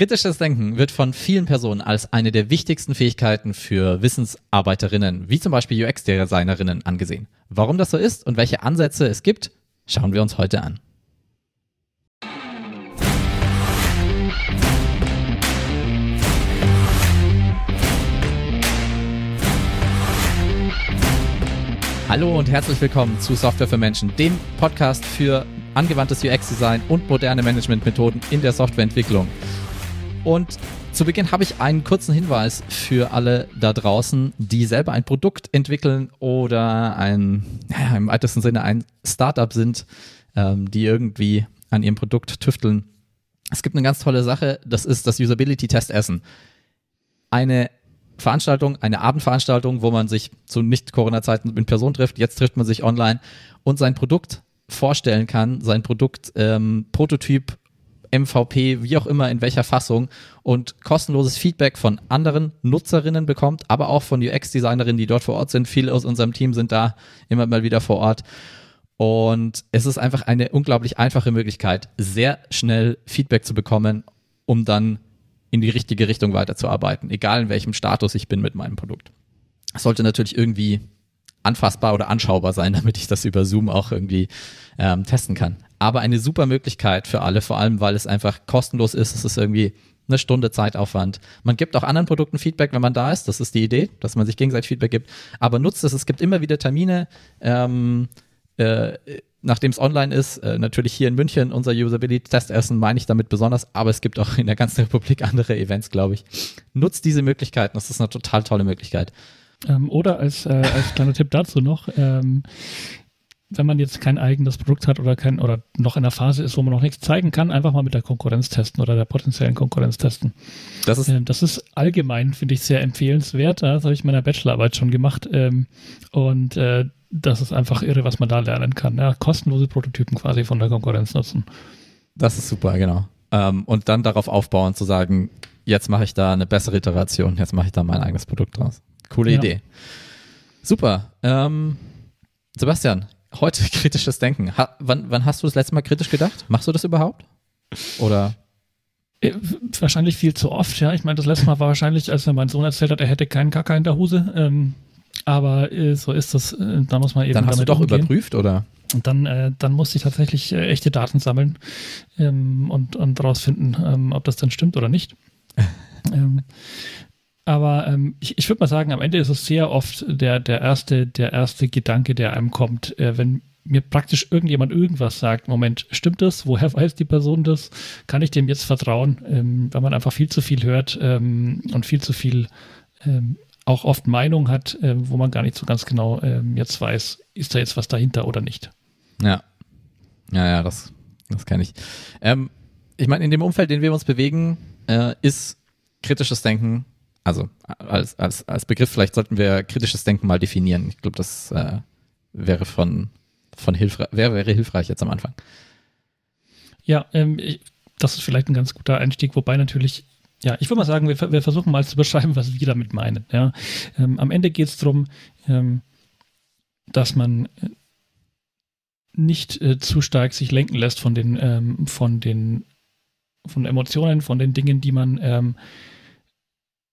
Kritisches Denken wird von vielen Personen als eine der wichtigsten Fähigkeiten für Wissensarbeiterinnen, wie zum Beispiel UX-Designerinnen, angesehen. Warum das so ist und welche Ansätze es gibt, schauen wir uns heute an. Hallo und herzlich willkommen zu Software für Menschen, dem Podcast für angewandtes UX-Design und moderne Managementmethoden in der Softwareentwicklung. Und zu Beginn habe ich einen kurzen Hinweis für alle da draußen, die selber ein Produkt entwickeln oder ein, naja, im weitesten Sinne ein Startup sind, ähm, die irgendwie an ihrem Produkt tüfteln. Es gibt eine ganz tolle Sache, das ist das Usability-Test Essen. Eine Veranstaltung, eine Abendveranstaltung, wo man sich zu Nicht-Corona-Zeiten in Person trifft. Jetzt trifft man sich online und sein Produkt vorstellen kann, sein Produkt, ähm, Prototyp MVP, wie auch immer, in welcher Fassung und kostenloses Feedback von anderen Nutzerinnen bekommt, aber auch von UX-Designerinnen, die dort vor Ort sind. Viele aus unserem Team sind da immer mal wieder vor Ort. Und es ist einfach eine unglaublich einfache Möglichkeit, sehr schnell Feedback zu bekommen, um dann in die richtige Richtung weiterzuarbeiten, egal in welchem Status ich bin mit meinem Produkt. Es sollte natürlich irgendwie anfassbar oder anschaubar sein, damit ich das über Zoom auch irgendwie ähm, testen kann aber eine super Möglichkeit für alle, vor allem weil es einfach kostenlos ist. Es ist irgendwie eine Stunde Zeitaufwand. Man gibt auch anderen Produkten Feedback, wenn man da ist. Das ist die Idee, dass man sich gegenseitig Feedback gibt. Aber nutzt es. Es gibt immer wieder Termine. Ähm, äh, nachdem es online ist, äh, natürlich hier in München unser Usability-Testessen meine ich damit besonders, aber es gibt auch in der ganzen Republik andere Events, glaube ich. Nutzt diese Möglichkeiten, das ist eine total tolle Möglichkeit. Ähm, oder als, äh, als kleiner Tipp dazu noch, ähm, wenn man jetzt kein eigenes Produkt hat oder kein oder noch in der Phase ist, wo man noch nichts zeigen kann, einfach mal mit der Konkurrenz testen oder der potenziellen Konkurrenz testen. Das ist, ähm, das ist allgemein, finde ich, sehr empfehlenswert. Das habe ich in meiner Bachelorarbeit schon gemacht. Ähm, und äh, das ist einfach irre, was man da lernen kann. Ja, kostenlose Prototypen quasi von der Konkurrenz nutzen. Das ist super, genau. Ähm, und dann darauf aufbauen, zu sagen, jetzt mache ich da eine bessere Iteration, jetzt mache ich da mein eigenes Produkt draus. Coole ja. Idee. Super. Ähm, Sebastian, heute kritisches Denken. Ha, wann, wann hast du das letzte Mal kritisch gedacht? Machst du das überhaupt? Oder? Äh, wahrscheinlich viel zu oft, ja. Ich meine, das letzte Mal war wahrscheinlich, als mir mein Sohn erzählt hat, er hätte keinen Kacker in der Hose. Ähm, aber äh, so ist das. Äh, da muss man eben. Dann hast du doch umgehen. überprüft, oder? Und dann, äh, dann musste ich tatsächlich äh, echte Daten sammeln ähm, und, und rausfinden, ähm, ob das dann stimmt oder nicht. ähm, aber ähm, ich, ich würde mal sagen, am Ende ist es sehr oft der, der, erste, der erste Gedanke, der einem kommt, äh, wenn mir praktisch irgendjemand irgendwas sagt, Moment, stimmt das? Woher weiß die Person das? Kann ich dem jetzt vertrauen? Ähm, wenn man einfach viel zu viel hört ähm, und viel zu viel ähm, auch oft Meinung hat, äh, wo man gar nicht so ganz genau ähm, jetzt weiß, ist da jetzt was dahinter oder nicht. Ja. Ja, ja, das, das kenne ich. Ähm, ich meine, in dem Umfeld, in dem wir uns bewegen, äh, ist kritisches Denken also als, als, als Begriff, vielleicht sollten wir kritisches Denken mal definieren. Ich glaube, das äh, wäre von, von hilfreich, wäre, wäre hilfreich jetzt am Anfang. Ja, ähm, ich, das ist vielleicht ein ganz guter Einstieg, wobei natürlich, ja, ich würde mal sagen, wir, wir, versuchen mal zu beschreiben, was wir damit meinen. Ja. Ähm, am Ende geht es darum, ähm, dass man nicht äh, zu stark sich lenken lässt von den, ähm, von den, von Emotionen, von den Dingen, die man ähm,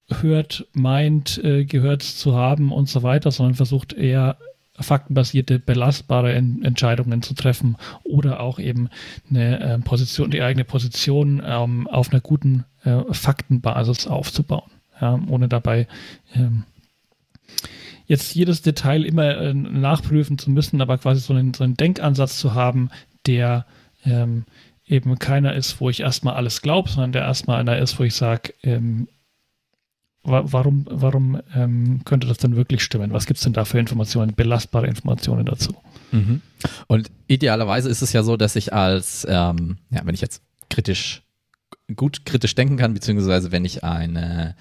hört, meint, äh, gehört zu haben und so weiter, sondern versucht eher faktenbasierte, belastbare en Entscheidungen zu treffen oder auch eben eine äh, Position, die eigene Position ähm, auf einer guten äh, Faktenbasis aufzubauen, ja, ohne dabei ähm, jetzt jedes Detail immer äh, nachprüfen zu müssen, aber quasi so einen, so einen Denkansatz zu haben, der ähm, eben keiner ist, wo ich erstmal alles glaube, sondern der erstmal einer ist, wo ich sage, ähm, warum, warum ähm, könnte das denn wirklich stimmen? Was gibt es denn da für Informationen, belastbare Informationen dazu? Mhm. Und idealerweise ist es ja so, dass ich als, ähm, ja, wenn ich jetzt kritisch, gut kritisch denken kann, beziehungsweise wenn ich eine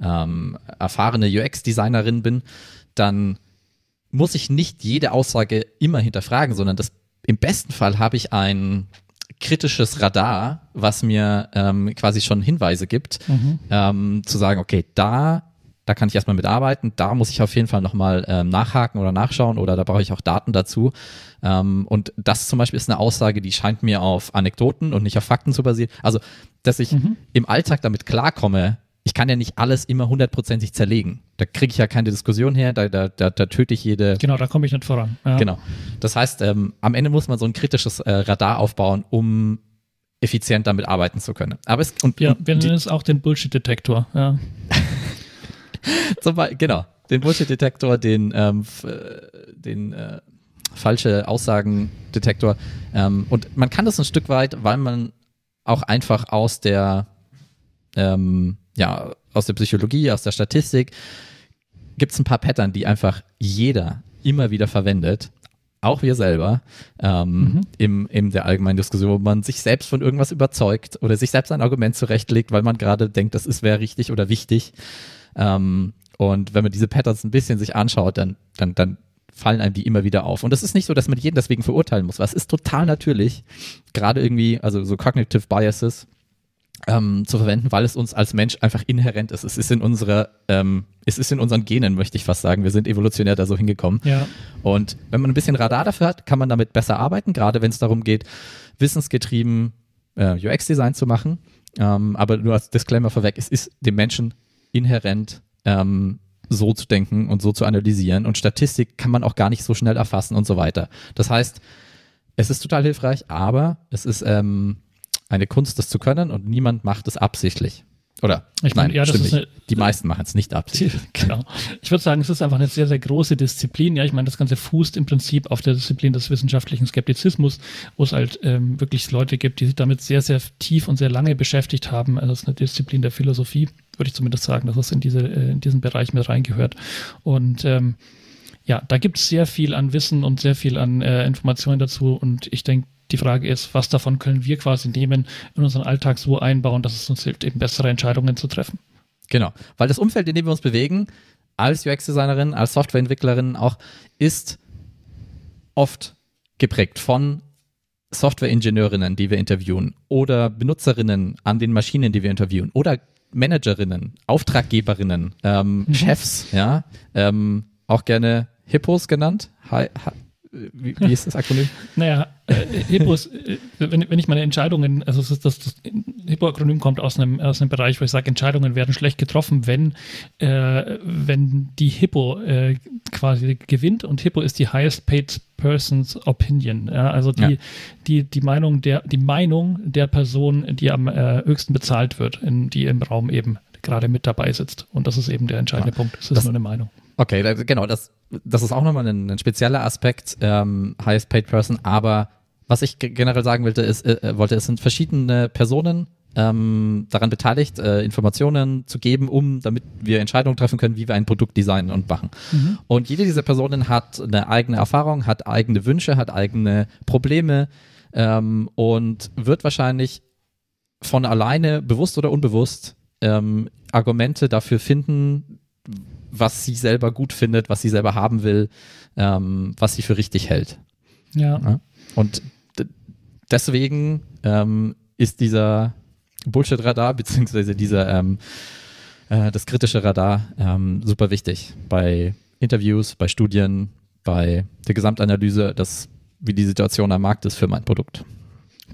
ähm, erfahrene UX-Designerin bin, dann muss ich nicht jede Aussage immer hinterfragen, sondern das, im besten Fall habe ich ein kritisches Radar, was mir ähm, quasi schon Hinweise gibt, mhm. ähm, zu sagen, okay, da da kann ich erstmal mitarbeiten. Da muss ich auf jeden Fall nochmal ähm, nachhaken oder nachschauen oder da brauche ich auch Daten dazu. Ähm, und das zum Beispiel ist eine Aussage, die scheint mir auf Anekdoten und nicht auf Fakten zu basieren. Also, dass ich mhm. im Alltag damit klarkomme, ich kann ja nicht alles immer hundertprozentig zerlegen. Da kriege ich ja keine Diskussion her, da, da, da, da töte ich jede. Genau, da komme ich nicht voran. Ja. Genau. Das heißt, ähm, am Ende muss man so ein kritisches äh, Radar aufbauen, um effizient damit arbeiten zu können. Aber es, und, ja, wir nennen es auch den Bullshit-Detektor. Ja. Zum Beispiel, genau, den Bullshit-Detektor, den, ähm, den äh, falsche Aussagen-Detektor. Ähm, und man kann das ein Stück weit, weil man auch einfach aus der ähm, ja, aus der Psychologie, aus der Statistik, gibt es ein paar Pattern, die einfach jeder immer wieder verwendet, auch wir selber, ähm, mhm. im, in der allgemeinen Diskussion, wo man sich selbst von irgendwas überzeugt oder sich selbst ein Argument zurechtlegt, weil man gerade denkt, das ist wäre richtig oder wichtig. Ähm, und wenn man diese Patterns ein bisschen sich anschaut, dann, dann, dann fallen einem die immer wieder auf. Und das ist nicht so, dass man jeden deswegen verurteilen muss, weil es ist total natürlich, gerade irgendwie, also so Cognitive Biases, ähm, zu verwenden, weil es uns als Mensch einfach inhärent ist. Es ist in unserer, ähm, es ist in unseren Genen, möchte ich fast sagen. Wir sind evolutionär da so hingekommen. Ja. Und wenn man ein bisschen Radar dafür hat, kann man damit besser arbeiten, gerade wenn es darum geht, wissensgetrieben äh, UX-Design zu machen. Ähm, aber nur als Disclaimer vorweg, es ist dem Menschen inhärent, ähm, so zu denken und so zu analysieren. Und Statistik kann man auch gar nicht so schnell erfassen und so weiter. Das heißt, es ist total hilfreich, aber es ist ähm, eine Kunst, das zu können und niemand macht es absichtlich. Oder? Ich meine, ja, das ist eine, die meisten machen es nicht absichtlich. Genau. Ich würde sagen, es ist einfach eine sehr, sehr große Disziplin. Ja, ich meine, das Ganze fußt im Prinzip auf der Disziplin des wissenschaftlichen Skeptizismus, wo es halt ähm, wirklich Leute gibt, die sich damit sehr, sehr tief und sehr lange beschäftigt haben. Also es ist eine Disziplin der Philosophie, würde ich zumindest sagen, dass es in, diese, äh, in diesen Bereich mit reingehört. Und ähm, ja, da gibt es sehr viel an Wissen und sehr viel an äh, Informationen dazu. Und ich denke, die Frage ist, was davon können wir quasi nehmen, in unseren Alltag so einbauen, dass es uns hilft, eben bessere Entscheidungen zu treffen. Genau, weil das Umfeld, in dem wir uns bewegen, als UX-Designerin, als Softwareentwicklerin auch, ist oft geprägt von Software-Ingenieurinnen, die wir interviewen, oder Benutzerinnen an den Maschinen, die wir interviewen, oder Managerinnen, Auftraggeberinnen, ähm, mhm. Chefs, ja, ähm, auch gerne Hippos genannt, Hi, wie, wie ist das Akronym? naja, äh, Hippos, äh, wenn, wenn ich meine Entscheidungen, also das, das, das Hippo-Akronym kommt aus einem, aus einem Bereich, wo ich sage, Entscheidungen werden schlecht getroffen, wenn, äh, wenn die Hippo äh, quasi gewinnt und Hippo ist die highest paid person's opinion. Ja, also die, ja. die, die Meinung der, die Meinung der Person, die am äh, höchsten bezahlt wird, in, die im Raum eben gerade mit dabei sitzt. Und das ist eben der entscheidende ja. Punkt. Das ist das, nur eine Meinung. Okay, genau, das, das ist auch nochmal ein, ein spezieller Aspekt, ähm, highest paid person, aber was ich generell sagen wollte, ist, äh, äh, wollte, es sind verschiedene Personen ähm, daran beteiligt, äh, Informationen zu geben, um damit wir Entscheidungen treffen können, wie wir ein Produkt designen und machen. Mhm. Und jede dieser Personen hat eine eigene Erfahrung, hat eigene Wünsche, hat eigene Probleme ähm, und wird wahrscheinlich von alleine, bewusst oder unbewusst, ähm, Argumente dafür finden, was sie selber gut findet, was sie selber haben will, ähm, was sie für richtig hält. Ja. ja? Und deswegen ähm, ist dieser Bullshit-Radar, beziehungsweise dieser, ähm, äh, das kritische Radar ähm, super wichtig bei Interviews, bei Studien, bei der Gesamtanalyse, das, wie die Situation am Markt ist für mein Produkt.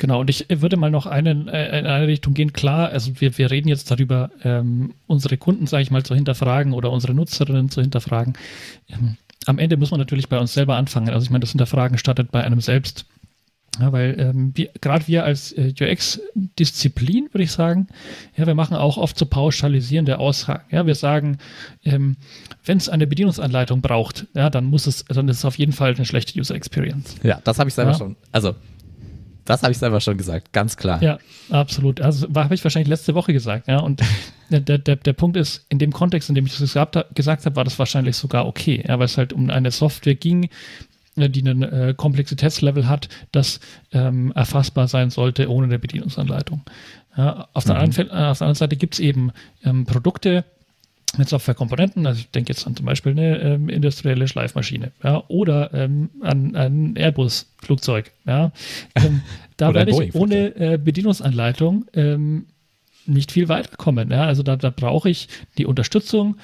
Genau, und ich würde mal noch einen, äh, in eine Richtung gehen. Klar, also wir, wir reden jetzt darüber, ähm, unsere Kunden, sage ich mal, zu hinterfragen oder unsere Nutzerinnen zu hinterfragen. Ähm, am Ende muss man natürlich bei uns selber anfangen. Also ich meine, das Hinterfragen startet bei einem selbst. Ja, weil ähm, gerade wir als äh, UX-Disziplin, würde ich sagen, ja, wir machen auch oft so pauschalisierende Aussagen. Ja, wir sagen, ähm, wenn es eine Bedienungsanleitung braucht, ja, dann muss es, dann ist es auf jeden Fall eine schlechte User Experience. Ja, das habe ich selber ja. schon. Also das habe ich selber schon gesagt, ganz klar. Ja, absolut. Also habe ich wahrscheinlich letzte Woche gesagt, ja. Und der, der, der Punkt ist, in dem Kontext, in dem ich das gesagt, gesagt habe, war das wahrscheinlich sogar okay, ja, weil es halt um eine Software ging, äh, die ein äh, Komplexitätslevel hat, das ähm, erfassbar sein sollte ohne eine Bedienungsanleitung. Ja, auf, der mhm. anderen, auf, der anderen, Seite gibt es eben ähm, Produkte, mit Softwarekomponenten, also ich denke jetzt an zum Beispiel eine ähm, industrielle Schleifmaschine, ja, oder ähm, an ein Airbus-Flugzeug, ja. Ähm, da werde ich ohne äh, Bedienungsanleitung ähm, nicht viel weiterkommen, ja. Also da, da brauche ich die Unterstützung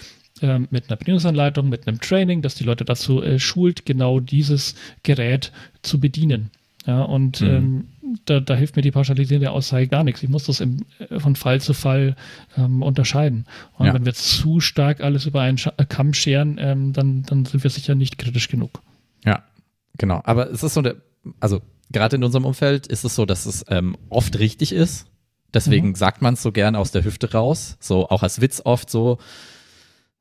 ähm, mit einer Bedienungsanleitung, mit einem Training, das die Leute dazu äh, schult, genau dieses Gerät zu bedienen. Ja, und mhm. ähm, da, da, hilft mir die pauschalisierende Aussage gar nichts. Ich muss das im, äh, von Fall zu Fall ähm, unterscheiden. Und ja. wenn wir zu stark alles über einen äh, Kamm scheren, ähm, dann, dann sind wir sicher nicht kritisch genug. Ja, genau. Aber es ist so eine, also gerade in unserem Umfeld ist es so, dass es ähm, oft richtig ist. Deswegen mhm. sagt man es so gern aus der Hüfte raus. So auch als Witz oft so,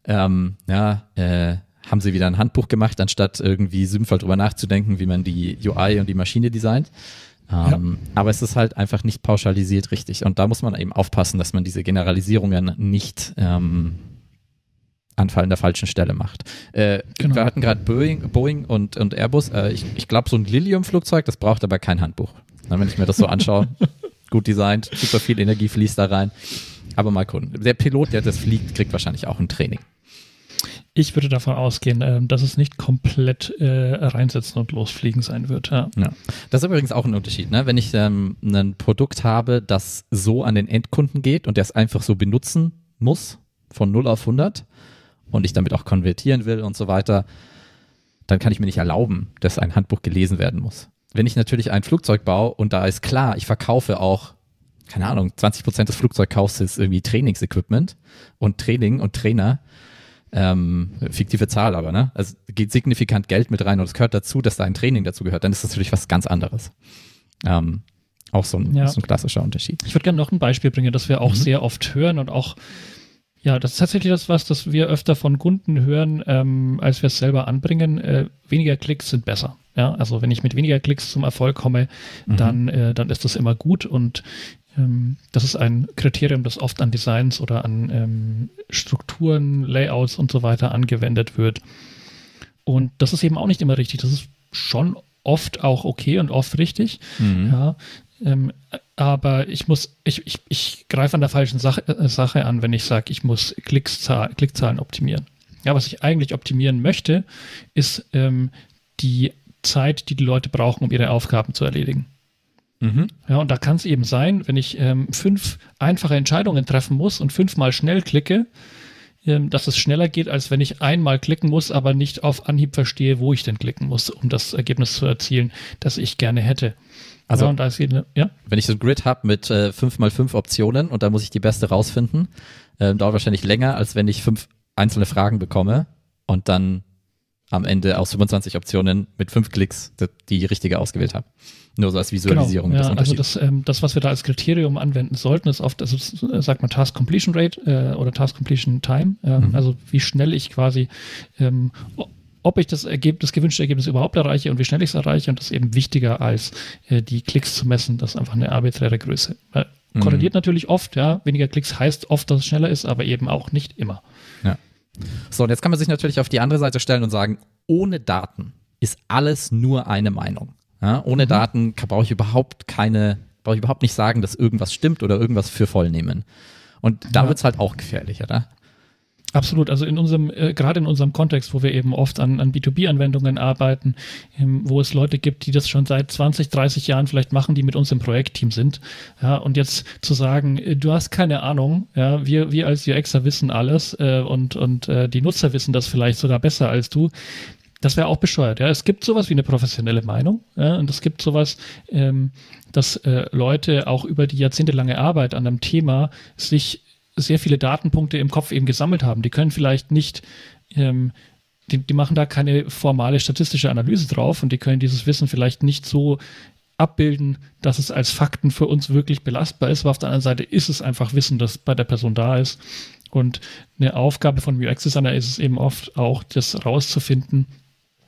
ähm, ja, äh, haben sie wieder ein Handbuch gemacht, anstatt irgendwie sinnvoll drüber nachzudenken, wie man die UI und die Maschine designt. Ähm, ja. Aber es ist halt einfach nicht pauschalisiert richtig. Und da muss man eben aufpassen, dass man diese Generalisierungen nicht ähm, an der falschen Stelle macht. Äh, genau. Wir hatten gerade Boeing, Boeing und, und Airbus. Äh, ich ich glaube, so ein Lilium-Flugzeug, das braucht aber kein Handbuch. Na, wenn ich mir das so anschaue, gut designt, super viel Energie fließt da rein. Aber mal gucken. Der Pilot, der das fliegt, kriegt wahrscheinlich auch ein Training. Ich würde davon ausgehen, äh, dass es nicht komplett äh, reinsetzen und losfliegen sein wird. Ja. ja. Das ist übrigens auch ein Unterschied. Ne? Wenn ich ähm, ein Produkt habe, das so an den Endkunden geht und der es einfach so benutzen muss, von 0 auf 100 und ich damit auch konvertieren will und so weiter, dann kann ich mir nicht erlauben, dass ein Handbuch gelesen werden muss. Wenn ich natürlich ein Flugzeug baue und da ist klar, ich verkaufe auch keine Ahnung, 20 Prozent des Flugzeugkaufs ist irgendwie Trainingsequipment und Training und Trainer, ähm, fiktive Zahl aber, ne? Also geht signifikant Geld mit rein und es gehört dazu, dass da ein Training dazu gehört, dann ist das natürlich was ganz anderes. Ähm, auch so ein, ja. so ein klassischer Unterschied. Ich würde gerne noch ein Beispiel bringen, das wir auch mhm. sehr oft hören und auch ja, das ist tatsächlich das was, das wir öfter von Kunden hören, ähm, als wir es selber anbringen. Äh, weniger Klicks sind besser. Ja, also wenn ich mit weniger Klicks zum Erfolg komme, mhm. dann, äh, dann ist das immer gut und das ist ein Kriterium, das oft an Designs oder an ähm, Strukturen, Layouts und so weiter angewendet wird. Und das ist eben auch nicht immer richtig. Das ist schon oft auch okay und oft richtig. Mhm. Ja, ähm, aber ich muss, ich, ich, ich greife an der falschen Sache, äh, Sache an, wenn ich sage, ich muss Klickzahl, Klickzahlen optimieren. Ja, was ich eigentlich optimieren möchte, ist ähm, die Zeit, die die Leute brauchen, um ihre Aufgaben zu erledigen. Mhm. Ja, und da kann es eben sein, wenn ich ähm, fünf einfache Entscheidungen treffen muss und fünfmal schnell klicke, ähm, dass es schneller geht, als wenn ich einmal klicken muss, aber nicht auf Anhieb verstehe, wo ich denn klicken muss, um das Ergebnis zu erzielen, das ich gerne hätte. Also, ja, jede, ja? wenn ich so ein Grid habe mit äh, 5x5 Optionen und da muss ich die beste rausfinden, äh, dauert wahrscheinlich länger, als wenn ich fünf einzelne Fragen bekomme und dann am Ende aus 25 Optionen mit fünf Klicks die richtige ausgewählt habe. Nur so als Visualisierung. Genau, ja, also das, ähm, das, was wir da als Kriterium anwenden sollten, ist oft, also sagt man Task Completion Rate äh, oder Task Completion Time, ähm, mhm. also wie schnell ich quasi, ähm, ob ich das Ergebnis, das gewünschte Ergebnis überhaupt erreiche und wie schnell ich es erreiche und das ist eben wichtiger als äh, die Klicks zu messen, das ist einfach eine arbiträre Größe. Äh, korreliert mhm. natürlich oft, ja, weniger Klicks heißt oft, dass es schneller ist, aber eben auch nicht immer. So, und jetzt kann man sich natürlich auf die andere Seite stellen und sagen, ohne Daten ist alles nur eine Meinung. Ja, ohne mhm. Daten brauche ich überhaupt keine, brauche ich überhaupt nicht sagen, dass irgendwas stimmt oder irgendwas für voll nehmen. Und da ja. wird es halt auch gefährlich, oder? Absolut. Also in unserem, äh, gerade in unserem Kontext, wo wir eben oft an, an B2B-Anwendungen arbeiten, ähm, wo es Leute gibt, die das schon seit 20, 30 Jahren vielleicht machen, die mit uns im Projektteam sind. Ja, und jetzt zu sagen, äh, du hast keine Ahnung, ja, wir, wir als UXer wissen alles äh, und, und äh, die Nutzer wissen das vielleicht sogar besser als du. Das wäre auch bescheuert. Ja, es gibt sowas wie eine professionelle Meinung, ja, und es gibt sowas, ähm, dass äh, Leute auch über die jahrzehntelange Arbeit an einem Thema sich sehr viele Datenpunkte im Kopf eben gesammelt haben. Die können vielleicht nicht, ähm, die, die machen da keine formale statistische Analyse drauf und die können dieses Wissen vielleicht nicht so abbilden, dass es als Fakten für uns wirklich belastbar ist. Aber auf der anderen Seite ist es einfach Wissen, das bei der Person da ist. Und eine Aufgabe von UX-Designer ist es eben oft auch, das rauszufinden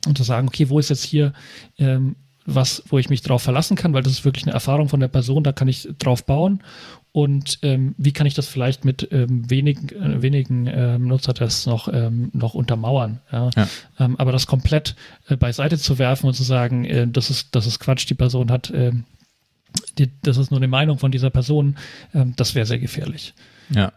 und zu sagen, okay, wo ist jetzt hier ähm, was, wo ich mich drauf verlassen kann, weil das ist wirklich eine Erfahrung von der Person, da kann ich drauf bauen und ähm, wie kann ich das vielleicht mit ähm, wenigen, äh, wenigen ähm, Nutzertests noch, ähm, noch untermauern. Ja? ja. Ähm, aber das komplett äh, beiseite zu werfen und zu sagen, äh, das, ist, das ist Quatsch, die Person hat, ähm, die, das ist nur eine Meinung von dieser Person, ähm, das wäre sehr gefährlich. Ja.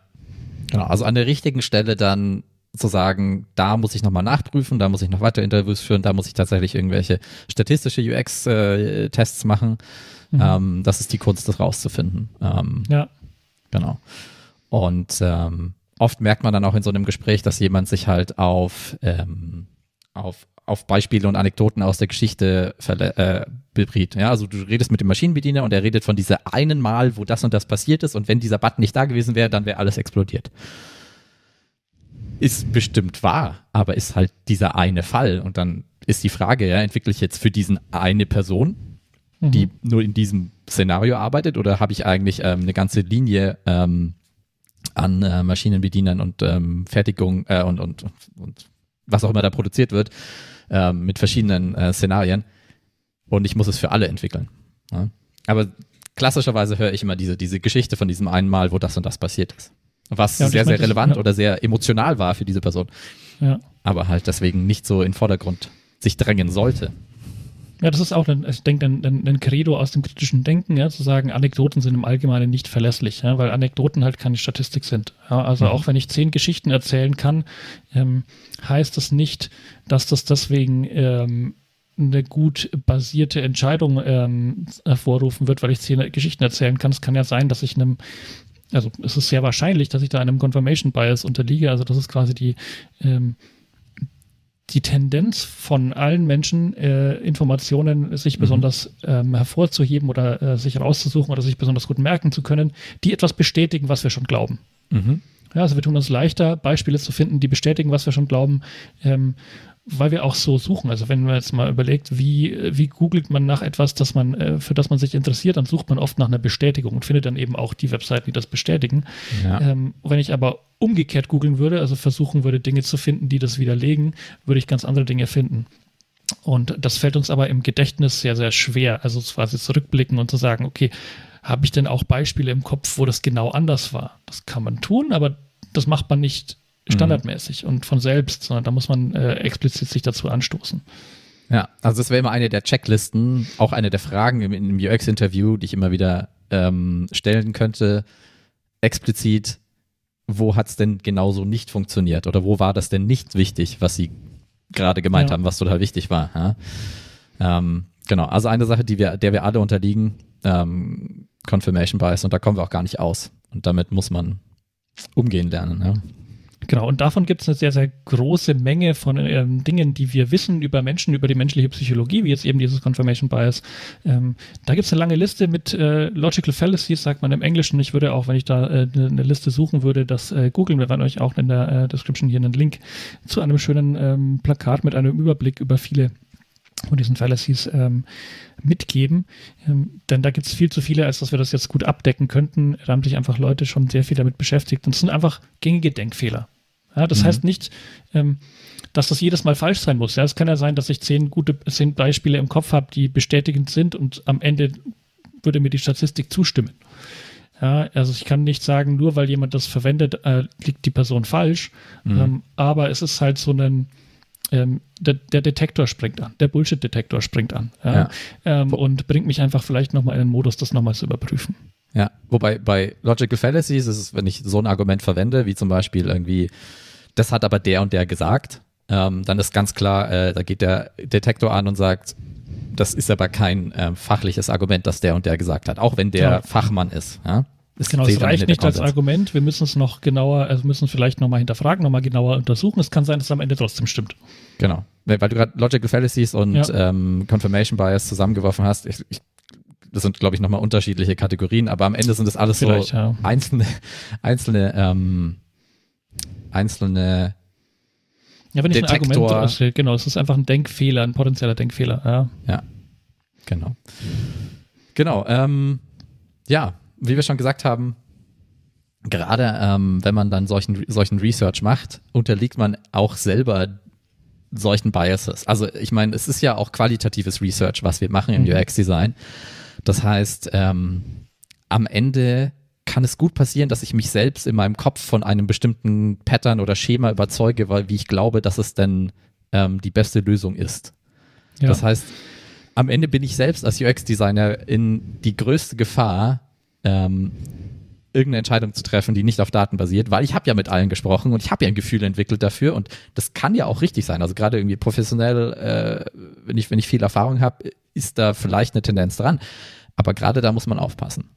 Genau, also an der richtigen Stelle dann zu sagen, da muss ich nochmal nachprüfen, da muss ich noch weiter Interviews führen, da muss ich tatsächlich irgendwelche statistische UX-Tests äh, machen Mhm. Ähm, das ist die Kunst, das rauszufinden. Ähm, ja. Genau. Und ähm, oft merkt man dann auch in so einem Gespräch, dass jemand sich halt auf, ähm, auf, auf Beispiele und Anekdoten aus der Geschichte äh. Ja, also du redest mit dem Maschinenbediener und er redet von dieser einen Mal, wo das und das passiert ist und wenn dieser Button nicht da gewesen wäre, dann wäre alles explodiert. Ist bestimmt wahr, aber ist halt dieser eine Fall und dann ist die Frage, ja, entwickle ich jetzt für diesen eine Person, mhm. die nur in diesem Szenario arbeitet oder habe ich eigentlich ähm, eine ganze Linie ähm, an äh, Maschinenbedienern und ähm, Fertigung äh, und, und, und was auch immer da produziert wird, äh, mit verschiedenen äh, Szenarien. Und ich muss es für alle entwickeln. Ja? Aber klassischerweise höre ich immer diese, diese Geschichte von diesem einen Mal, wo das und das passiert ist. Was ja, sehr, sehr relevant das, ja. oder sehr emotional war für diese Person. Ja. Aber halt deswegen nicht so in Vordergrund sich drängen sollte. Ja, das ist auch, ein, ich denke, ein, ein, ein, Credo aus dem kritischen Denken, ja, zu sagen, Anekdoten sind im Allgemeinen nicht verlässlich, ja, weil Anekdoten halt keine Statistik sind. Ja, also mhm. auch wenn ich zehn Geschichten erzählen kann, ähm, heißt das nicht, dass das deswegen ähm, eine gut basierte Entscheidung ähm, hervorrufen wird, weil ich zehn Geschichten erzählen kann. Es kann ja sein, dass ich einem also es ist sehr wahrscheinlich, dass ich da einem Confirmation Bias unterliege. Also das ist quasi die ähm, die Tendenz von allen Menschen, äh, Informationen sich mhm. besonders ähm, hervorzuheben oder äh, sich rauszusuchen oder sich besonders gut merken zu können, die etwas bestätigen, was wir schon glauben. Mhm. Ja, also wir tun uns leichter, Beispiele zu finden, die bestätigen, was wir schon glauben. Ähm, weil wir auch so suchen. Also wenn man jetzt mal überlegt, wie, wie googelt man nach etwas, das man, äh, für das man sich interessiert, dann sucht man oft nach einer Bestätigung und findet dann eben auch die Webseiten, die das bestätigen. Ja. Ähm, wenn ich aber umgekehrt googeln würde, also versuchen würde, Dinge zu finden, die das widerlegen, würde ich ganz andere Dinge finden. Und das fällt uns aber im Gedächtnis sehr, sehr schwer. Also quasi zurückblicken und zu sagen, okay, habe ich denn auch Beispiele im Kopf, wo das genau anders war? Das kann man tun, aber das macht man nicht. Standardmäßig mhm. und von selbst, sondern da muss man äh, explizit sich dazu anstoßen. Ja, also das wäre immer eine der Checklisten, auch eine der Fragen im, im UX-Interview, die ich immer wieder ähm, stellen könnte, explizit, wo hat es denn genauso nicht funktioniert oder wo war das denn nicht wichtig, was Sie gerade gemeint ja. haben, was total wichtig war. Ja? Ähm, genau, also eine Sache, die wir, der wir alle unterliegen, ähm, Confirmation Bias und da kommen wir auch gar nicht aus und damit muss man umgehen lernen. Ja? Genau, und davon gibt es eine sehr, sehr große Menge von ähm, Dingen, die wir wissen über Menschen, über die menschliche Psychologie, wie jetzt eben dieses Confirmation Bias. Ähm, da gibt es eine lange Liste mit äh, Logical Fallacies, sagt man im Englischen. Ich würde auch, wenn ich da äh, eine, eine Liste suchen würde, das äh, googeln. Wir werden euch auch in der äh, Description hier einen Link zu einem schönen ähm, Plakat mit einem Überblick über viele von diesen Fallacies ähm, mitgeben. Ähm, denn da gibt es viel zu viele, als dass wir das jetzt gut abdecken könnten. Da haben sich einfach Leute schon sehr viel damit beschäftigt. Und es sind einfach gängige Denkfehler. Ja, das mhm. heißt nicht, ähm, dass das jedes Mal falsch sein muss. Ja, es kann ja sein, dass ich zehn gute zehn Beispiele im Kopf habe, die bestätigend sind und am Ende würde mir die Statistik zustimmen. Ja, also ich kann nicht sagen, nur weil jemand das verwendet, äh, liegt die Person falsch. Mhm. Ähm, aber es ist halt so ein, ähm, der, der, Detektor springt an, der Bullshit-Detektor springt an ja, ja. Ähm, und bringt mich einfach vielleicht nochmal in den Modus, das nochmal zu überprüfen. Ja, wobei bei Logical Fallacies ist es, wenn ich so ein Argument verwende, wie zum Beispiel irgendwie, das hat aber der und der gesagt, ähm, dann ist ganz klar, äh, da geht der Detektor an und sagt, das ist aber kein äh, fachliches Argument, das der und der gesagt hat, auch wenn der ja. Fachmann ist. Ja? Es genau, es reicht nicht als Argument. Wir müssen es noch genauer, also müssen es vielleicht nochmal hinterfragen, nochmal genauer untersuchen. Es kann sein, dass es am Ende trotzdem stimmt. Genau. Weil du gerade Logical Fallacies und ja. ähm, Confirmation Bias zusammengeworfen hast. Ich, ich, das sind, glaube ich, nochmal unterschiedliche Kategorien, aber am Ende sind das alles vielleicht, so ja. einzelne, einzelne, ähm, einzelne ja, wenn ich Detektor. ein Argument ausstelle, genau, es ist einfach ein Denkfehler, ein potenzieller Denkfehler, ja. Ja, genau. Genau, ähm, ja, wie wir schon gesagt haben, gerade ähm, wenn man dann solchen, solchen Research macht, unterliegt man auch selber solchen Biases. Also ich meine, es ist ja auch qualitatives Research, was wir machen im mhm. UX-Design. Das heißt, ähm, am Ende kann es gut passieren, dass ich mich selbst in meinem Kopf von einem bestimmten Pattern oder Schema überzeuge, weil wie ich glaube, dass es denn ähm, die beste Lösung ist. Ja. Das heißt, am Ende bin ich selbst als UX-Designer in die größte Gefahr, ähm, irgendeine Entscheidung zu treffen, die nicht auf Daten basiert, weil ich habe ja mit allen gesprochen und ich habe ja ein Gefühl entwickelt dafür und das kann ja auch richtig sein. Also gerade irgendwie professionell, äh, wenn ich wenn ich viel Erfahrung habe, ist da vielleicht eine Tendenz dran. Aber gerade da muss man aufpassen.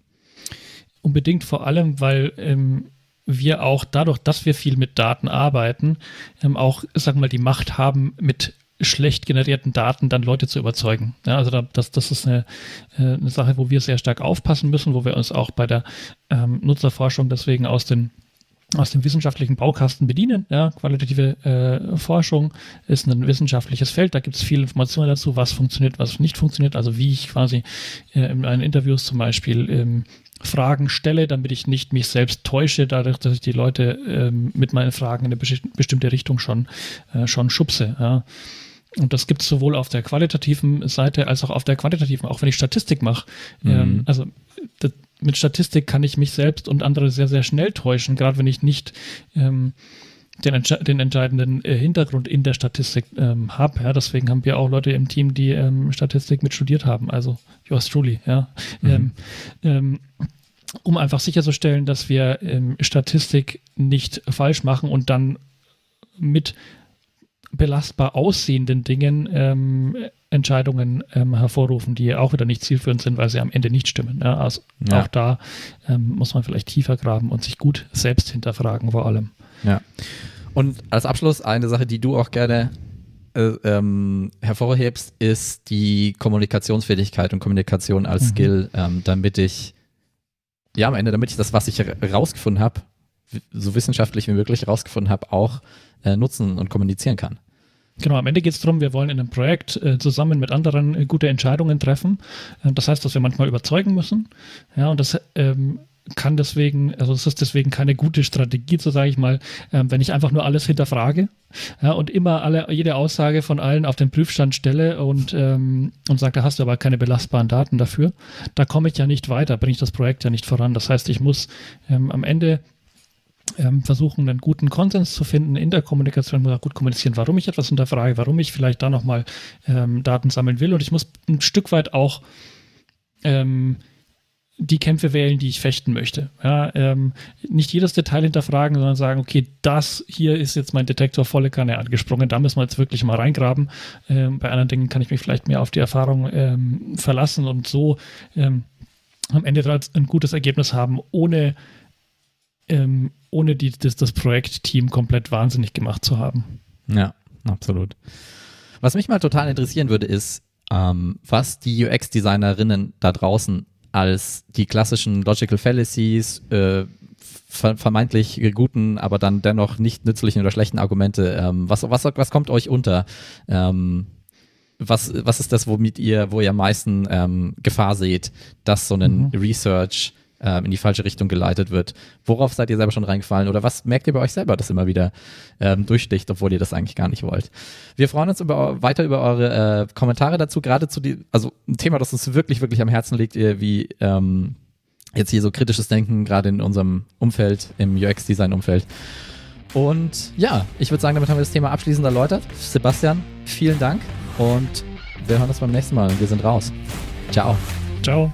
Unbedingt vor allem, weil ähm, wir auch dadurch, dass wir viel mit Daten arbeiten, ähm, auch, wir mal, die Macht haben, mit schlecht generierten Daten dann Leute zu überzeugen. Ja, also da, das, das ist eine, äh, eine Sache, wo wir sehr stark aufpassen müssen, wo wir uns auch bei der ähm, Nutzerforschung deswegen aus den aus dem wissenschaftlichen Baukasten bedienen. Ja, qualitative äh, Forschung ist ein wissenschaftliches Feld. Da gibt es viel Informationen dazu, was funktioniert, was nicht funktioniert. Also wie ich quasi äh, in meinen Interviews zum Beispiel ähm, Fragen stelle, damit ich nicht mich selbst täusche, dadurch, dass ich die Leute ähm, mit meinen Fragen in eine bestimmte Richtung schon, äh, schon schubse. Ja. Und das gibt es sowohl auf der qualitativen Seite als auch auf der quantitativen, auch wenn ich Statistik mache. Mhm. Ähm, also das, mit Statistik kann ich mich selbst und andere sehr, sehr schnell täuschen, gerade wenn ich nicht ähm, den, den, entscheidenden äh, Hintergrund in der Statistik ähm, habe. Ja, deswegen haben wir auch Leute im Team, die ähm, Statistik mit studiert haben. Also yours truly, ja. Mhm. Ähm, ähm, um einfach sicherzustellen, dass wir Statistik nicht falsch machen und dann mit belastbar aussehenden Dingen ähm, Entscheidungen ähm, hervorrufen, die auch wieder nicht zielführend sind, weil sie am Ende nicht stimmen. Ja, also ja. auch da ähm, muss man vielleicht tiefer graben und sich gut selbst hinterfragen vor allem. Ja. Und als Abschluss eine Sache, die du auch gerne äh, ähm, hervorhebst, ist die Kommunikationsfähigkeit und Kommunikation als mhm. Skill, ähm, damit ich ja am Ende, damit ich das, was ich herausgefunden habe, so wissenschaftlich wie möglich herausgefunden habe, auch äh, nutzen und kommunizieren kann. Genau, am Ende geht es darum, wir wollen in einem Projekt äh, zusammen mit anderen äh, gute Entscheidungen treffen. Äh, das heißt, dass wir manchmal überzeugen müssen. Ja, und das ähm, kann deswegen, also es ist deswegen keine gute Strategie, so sage ich mal, ähm, wenn ich einfach nur alles hinterfrage ja, und immer alle, jede Aussage von allen auf den Prüfstand stelle und, ähm, und sage, da hast du aber keine belastbaren Daten dafür, da komme ich ja nicht weiter, bringe ich das Projekt ja nicht voran. Das heißt, ich muss ähm, am Ende ähm, versuchen, einen guten Konsens zu finden in der Kommunikation, muss auch gut kommunizieren, warum ich etwas hinterfrage, warum ich vielleicht da nochmal ähm, Daten sammeln will. Und ich muss ein Stück weit auch ähm, die Kämpfe wählen, die ich fechten möchte. Ja, ähm, nicht jedes Detail hinterfragen, sondern sagen, okay, das hier ist jetzt mein Detektor volle Kanne angesprungen, da müssen wir jetzt wirklich mal reingraben. Ähm, bei anderen Dingen kann ich mich vielleicht mehr auf die Erfahrung ähm, verlassen und so ähm, am Ende ein gutes Ergebnis haben, ohne ähm, ohne die, das, das Projektteam komplett wahnsinnig gemacht zu haben. Ja, absolut. Was mich mal total interessieren würde, ist, ähm, was die UX-Designerinnen da draußen als die klassischen Logical Fallacies, äh, vermeintlich guten, aber dann dennoch nicht nützlichen oder schlechten Argumente, ähm, was, was, was kommt euch unter? Ähm, was, was ist das, womit ihr, wo ihr am meisten ähm, Gefahr seht, dass so ein mhm. Research äh, in die falsche Richtung geleitet wird. Worauf seid ihr selber schon reingefallen oder was merkt ihr bei euch selber, das immer wieder ähm, durchsticht, obwohl ihr das eigentlich gar nicht wollt? Wir freuen uns über, weiter über eure äh, Kommentare dazu, gerade zu die, also ein Thema, das uns wirklich, wirklich am Herzen liegt, wie ähm, jetzt hier so kritisches Denken, gerade in unserem Umfeld, im UX-Design-Umfeld. Und ja, ich würde sagen, damit haben wir das Thema abschließend erläutert. Sebastian, vielen Dank und wir hören uns beim nächsten Mal. Wir sind raus. Ciao. Ciao.